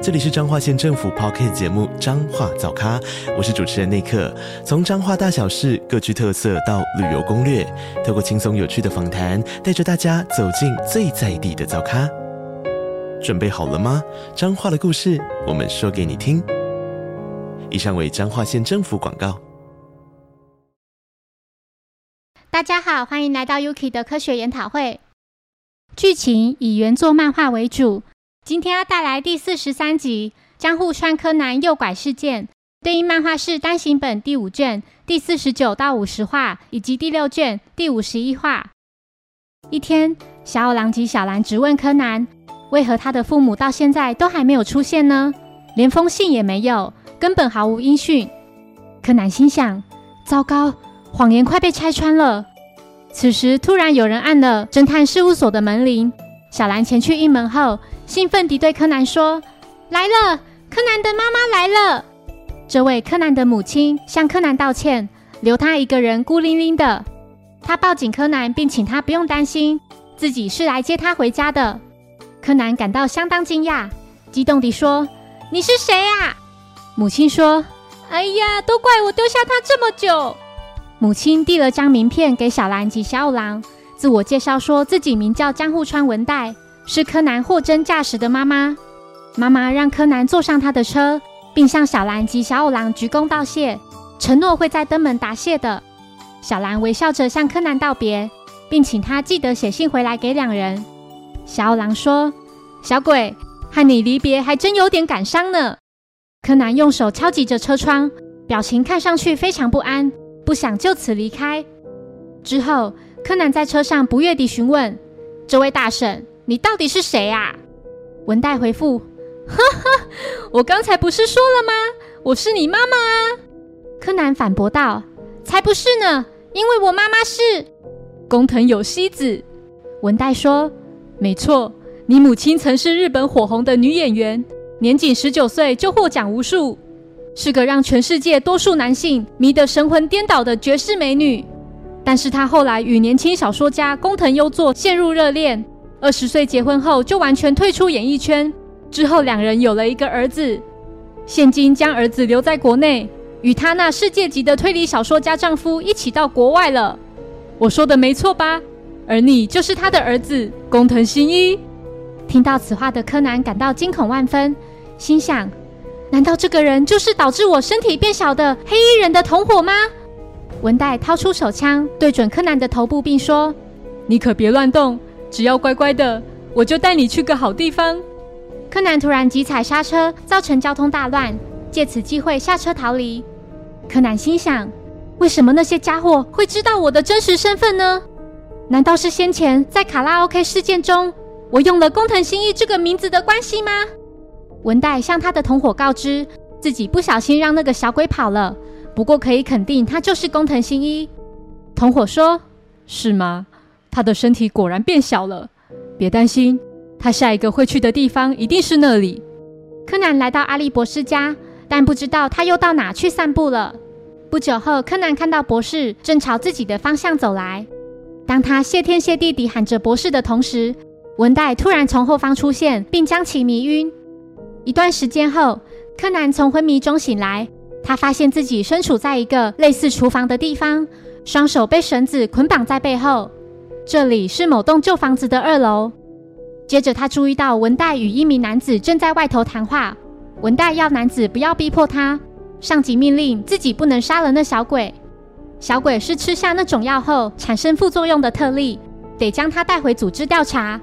这里是彰化县政府 p o c k t 节目《彰化早咖》，我是主持人内克。从彰化大小事各具特色到旅游攻略，透过轻松有趣的访谈，带着大家走进最在地的早咖。准备好了吗？彰化的故事，我们说给你听。以上为彰化县政府广告。大家好，欢迎来到 Yuki 的科学研讨会。剧情以原作漫画为主。今天要带来第四十三集《江户川柯南诱拐事件》，对应漫画是单行本第五卷第四十九到五十话，以及第六卷第五十一话。一天，小五郎及小兰质问柯南，为何他的父母到现在都还没有出现呢？连封信也没有，根本毫无音讯。柯南心想：糟糕，谎言快被拆穿了。此时，突然有人按了侦探事务所的门铃。小兰前去应门后。兴奋地对柯南说：“来了，柯南的妈妈来了。”这位柯南的母亲向柯南道歉，留他一个人孤零零的。他抱紧柯南，并请他不用担心，自己是来接他回家的。柯南感到相当惊讶，激动地说：“你是谁啊？”母亲说：“哎呀，都怪我丢下他这么久。”母亲递了张名片给小兰及小五郎，自我介绍说自己名叫江户川文代。是柯南货真价实的妈妈。妈妈让柯南坐上她的车，并向小兰及小五郎鞠躬道谢，承诺会在登门答谢的。小兰微笑着向柯南道别，并请他记得写信回来给两人。小五郎说：“小鬼，和你离别还真有点感伤呢。”柯南用手敲击着车窗，表情看上去非常不安，不想就此离开。之后，柯南在车上不悦地询问：“这位大婶。”你到底是谁啊？文代回复：“哈哈，我刚才不是说了吗？我是你妈妈！”柯南反驳道：“才不是呢，因为我妈妈是工藤有希子。”文代说：“没错，你母亲曾是日本火红的女演员，年仅十九岁就获奖无数，是个让全世界多数男性迷得神魂颠倒的绝世美女。但是她后来与年轻小说家工藤优作陷入热恋。”二十岁结婚后就完全退出演艺圈，之后两人有了一个儿子，现今将儿子留在国内，与他那世界级的推理小说家丈夫一起到国外了。我说的没错吧？而你就是他的儿子工藤新一。听到此话的柯南感到惊恐万分，心想：难道这个人就是导致我身体变小的黑衣人的同伙吗？文代掏出手枪对准柯南的头部，并说：“你可别乱动。”只要乖乖的，我就带你去个好地方。柯南突然急踩刹车，造成交通大乱，借此机会下车逃离。柯南心想：为什么那些家伙会知道我的真实身份呢？难道是先前在卡拉 OK 事件中，我用了工藤新一这个名字的关系吗？文代向他的同伙告知，自己不小心让那个小鬼跑了，不过可以肯定他就是工藤新一。同伙说：是吗？他的身体果然变小了，别担心，他下一个会去的地方一定是那里。柯南来到阿笠博士家，但不知道他又到哪去散步了。不久后，柯南看到博士正朝自己的方向走来。当他谢天谢地地喊着博士的同时，文代突然从后方出现，并将其迷晕。一段时间后，柯南从昏迷中醒来，他发现自己身处在一个类似厨房的地方，双手被绳子捆绑在背后。这里是某栋旧房子的二楼。接着，他注意到文代与一名男子正在外头谈话。文代要男子不要逼迫他，上级命令自己不能杀了那小鬼。小鬼是吃下那种药后产生副作用的特例，得将他带回组织调查。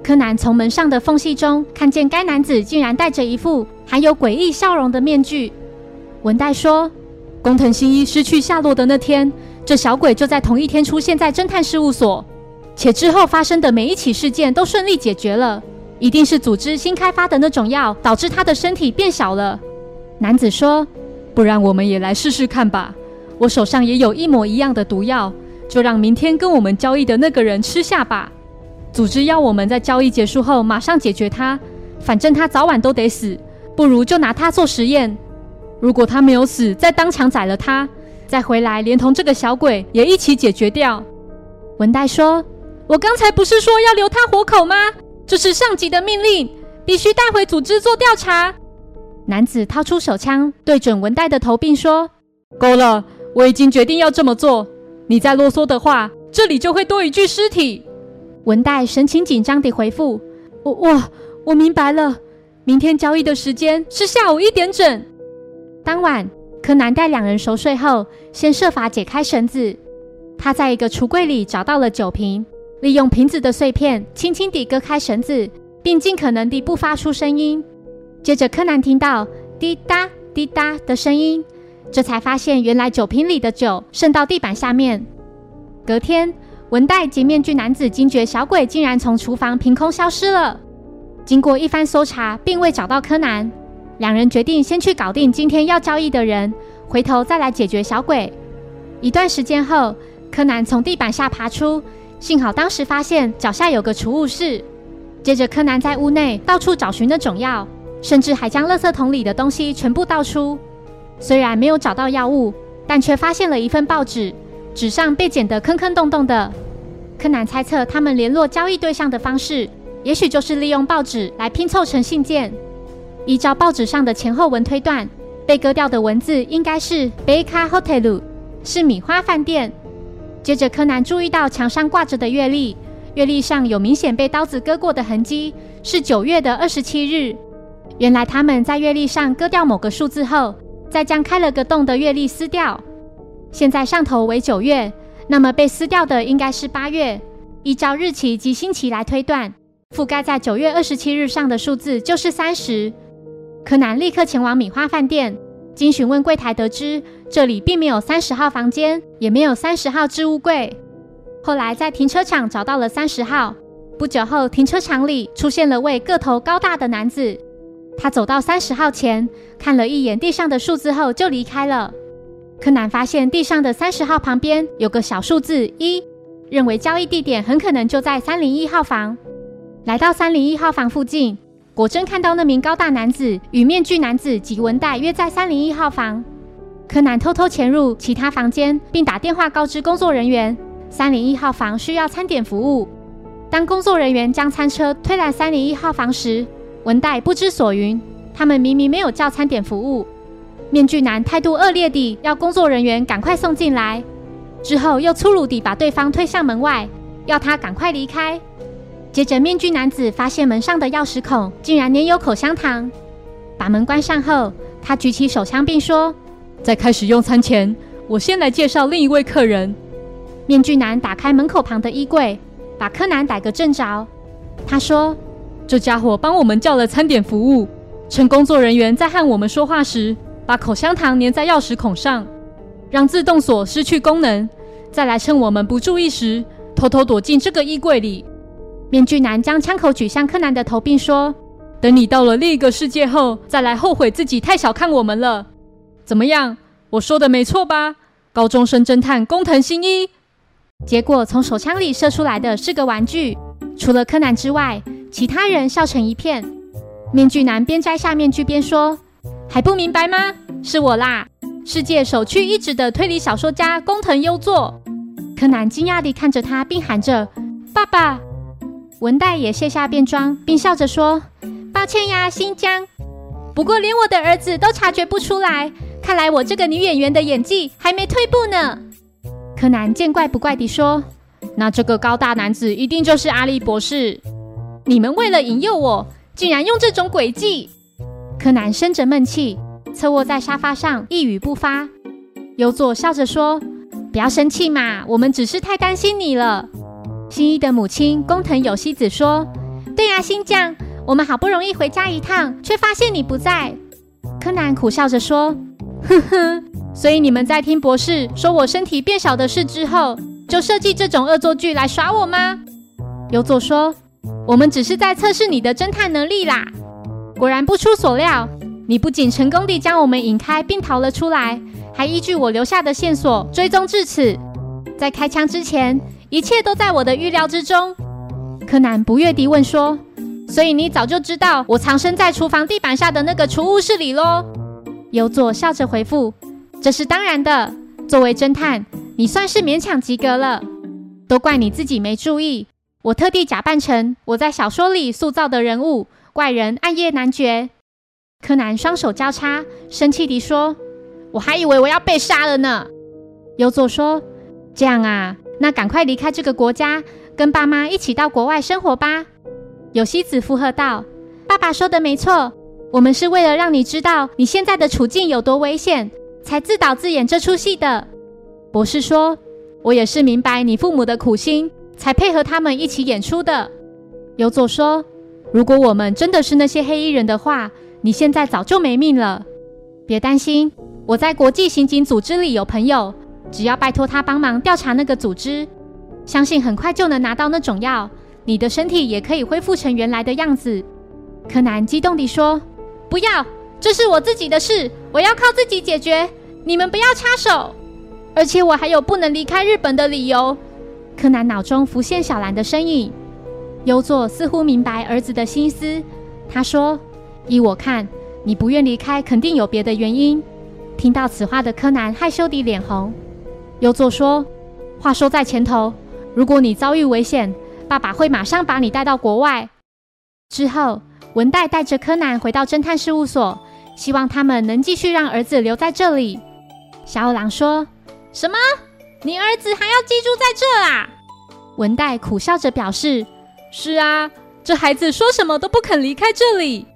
柯南从门上的缝隙中看见该男子竟然戴着一副含有诡异笑容的面具。文代说：“工藤新一失去下落的那天，这小鬼就在同一天出现在侦探事务所。”且之后发生的每一起事件都顺利解决了，一定是组织新开发的那种药导致他的身体变小了。男子说：“不然我们也来试试看吧，我手上也有一模一样的毒药，就让明天跟我们交易的那个人吃下吧。组织要我们在交易结束后马上解决他，反正他早晚都得死，不如就拿他做实验。如果他没有死，再当场宰了他，再回来连同这个小鬼也一起解决掉。文代说：“我刚才不是说要留他活口吗？这是上级的命令，必须带回组织做调查。”男子掏出手枪，对准文代的头，并说：“够了，我已经决定要这么做。你再啰嗦的话，这里就会多一具尸体。”文代神情紧张地回复：“我我我明白了。明天交易的时间是下午一点整。”当晚，柯南带两人熟睡后，先设法解开绳子。他在一个橱柜里找到了酒瓶，利用瓶子的碎片轻轻地割开绳子，并尽可能地不发出声音。接着，柯南听到滴答滴答的声音，这才发现原来酒瓶里的酒渗到地板下面。隔天，文代及面具男子惊觉小鬼竟然从厨房凭空消失了。经过一番搜查，并未找到柯南。两人决定先去搞定今天要交易的人，回头再来解决小鬼。一段时间后，柯南从地板下爬出，幸好当时发现脚下有个储物室。接着，柯南在屋内到处找寻那种药，甚至还将垃圾桶里的东西全部倒出。虽然没有找到药物，但却发现了一份报纸，纸上被剪得坑坑洞洞的。柯南猜测，他们联络交易对象的方式，也许就是利用报纸来拼凑成信件。依照报纸上的前后文推断，被割掉的文字应该是 “Baka Hotel”，是米花饭店。接着，柯南注意到墙上挂着的月历，月历上有明显被刀子割过的痕迹，是九月的二十七日。原来他们在月历上割掉某个数字后，再将开了个洞的月历撕掉。现在上头为九月，那么被撕掉的应该是八月。依照日期及星期来推断，覆盖在九月二十七日上的数字就是三十。柯南立刻前往米花饭店，经询问柜台得知，这里并没有三十号房间，也没有三十号置物柜。后来在停车场找到了三十号。不久后，停车场里出现了位个头高大的男子。他走到三十号前，看了一眼地上的数字后就离开了。柯南发现地上的三十号旁边有个小数字一，认为交易地点很可能就在三零一号房。来到三零一号房附近。果真看到那名高大男子与面具男子及文代约在三零一号房。柯南偷偷潜入其他房间，并打电话告知工作人员，三零一号房需要餐点服务。当工作人员将餐车推来三零一号房时，文代不知所云。他们明明没有叫餐点服务。面具男态度恶劣地要工作人员赶快送进来，之后又粗鲁地把对方推向门外，要他赶快离开。接着，面具男子发现门上的钥匙孔竟然粘有口香糖。把门关上后，他举起手枪并说：“在开始用餐前，我先来介绍另一位客人。”面具男打开门口旁的衣柜，把柯南逮个正着。他说：“这家伙帮我们叫了餐点服务，趁工作人员在和我们说话时，把口香糖粘在钥匙孔上，让自动锁失去功能，再来趁我们不注意时，偷偷躲进这个衣柜里。”面具男将枪口举向柯南的头，并说：“等你到了另一个世界后，再来后悔自己太小看我们了。怎么样？我说的没错吧？高中生侦探工藤新一。”结果从手枪里射出来的是个玩具。除了柯南之外，其他人笑成一片。面具男边摘下面具边说：“还不明白吗？是我啦，世界首屈一指的推理小说家工藤优作。”柯南惊讶地看着他，并喊着：“爸爸！”文代也卸下便装，并笑着说：“抱歉呀，新疆。不过连我的儿子都察觉不出来，看来我这个女演员的演技还没退步呢。”柯南见怪不怪地说：“那这个高大男子一定就是阿笠博士。你们为了引诱我，竟然用这种诡计。”柯南生着闷气，侧卧在沙发上，一语不发。优作笑着说：“不要生气嘛，我们只是太担心你了。”新一的母亲工藤有希子说：“对呀，新将，我们好不容易回家一趟，却发现你不在。”柯南苦笑着说：“哼哼，所以你们在听博士说我身体变小的事之后，就设计这种恶作剧来耍我吗？”优作说：“我们只是在测试你的侦探能力啦。”果然不出所料，你不仅成功地将我们引开并逃了出来，还依据我留下的线索追踪至此。在开枪之前，一切都在我的预料之中。柯南不悦地问说：“所以你早就知道我藏身在厨房地板下的那个储物室里喽？”优作笑着回复：“这是当然的。作为侦探，你算是勉强及格了。都怪你自己没注意，我特地假扮成我在小说里塑造的人物——怪人暗夜男爵。”柯南双手交叉，生气地说：“我还以为我要被杀了呢。”优作说：“这样啊，那赶快离开这个国家，跟爸妈一起到国外生活吧。”有希子附和道：“爸爸说的没错，我们是为了让你知道你现在的处境有多危险，才自导自演这出戏的。”博士说：“我也是明白你父母的苦心，才配合他们一起演出的。”有佐说：“如果我们真的是那些黑衣人的话，你现在早就没命了。别担心，我在国际刑警组织里有朋友。”只要拜托他帮忙调查那个组织，相信很快就能拿到那种药，你的身体也可以恢复成原来的样子。柯南激动地说：“不要，这是我自己的事，我要靠自己解决，你们不要插手。而且我还有不能离开日本的理由。”柯南脑中浮现小兰的身影，优作似乎明白儿子的心思，他说：“依我看，你不愿离开，肯定有别的原因。”听到此话的柯南害羞地脸红。优作说：“话说在前头，如果你遭遇危险，爸爸会马上把你带到国外。”之后，文代带着柯南回到侦探事务所，希望他们能继续让儿子留在这里。小五郎说：“什么？你儿子还要寄住在这啊？”文代苦笑着表示：“是啊，这孩子说什么都不肯离开这里。”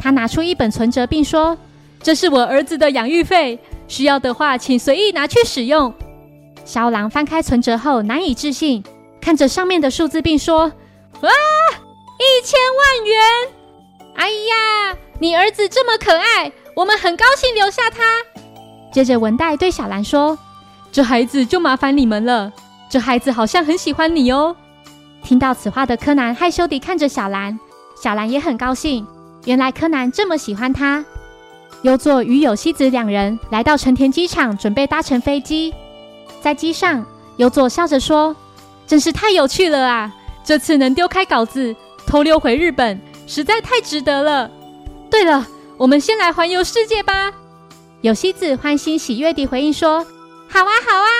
他拿出一本存折，并说：“这是我儿子的养育费，需要的话请随意拿去使用。”小兰翻开存折后，难以置信，看着上面的数字，并说：“哇，一千万元！哎呀，你儿子这么可爱，我们很高兴留下他。”接着，文代对小兰说：“这孩子就麻烦你们了。这孩子好像很喜欢你哦。”听到此话的柯南害羞地看着小兰，小兰也很高兴，原来柯南这么喜欢他。优作与有希子两人来到成田机场，准备搭乘飞机。在机上，有佐笑着说：“真是太有趣了啊！这次能丢开稿子，偷溜回日本，实在太值得了。对了，我们先来环游世界吧。”有希子欢欣喜悦地回应说：“好啊，好啊！”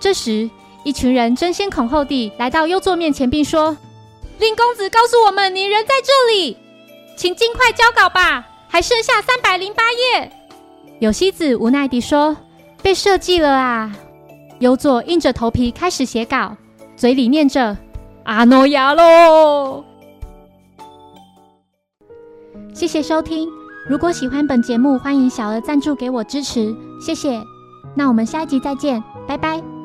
这时，一群人争先恐后地来到优作面前，并说：“令公子告诉我们，你人在这里，请尽快交稿吧，还剩下三百零八页。”有希子无奈地说：“被设计了啊！”由左硬着头皮开始写稿，嘴里念着“阿诺亚喽”。谢谢收听，如果喜欢本节目，欢迎小额赞助给我支持，谢谢。那我们下一集再见，拜拜。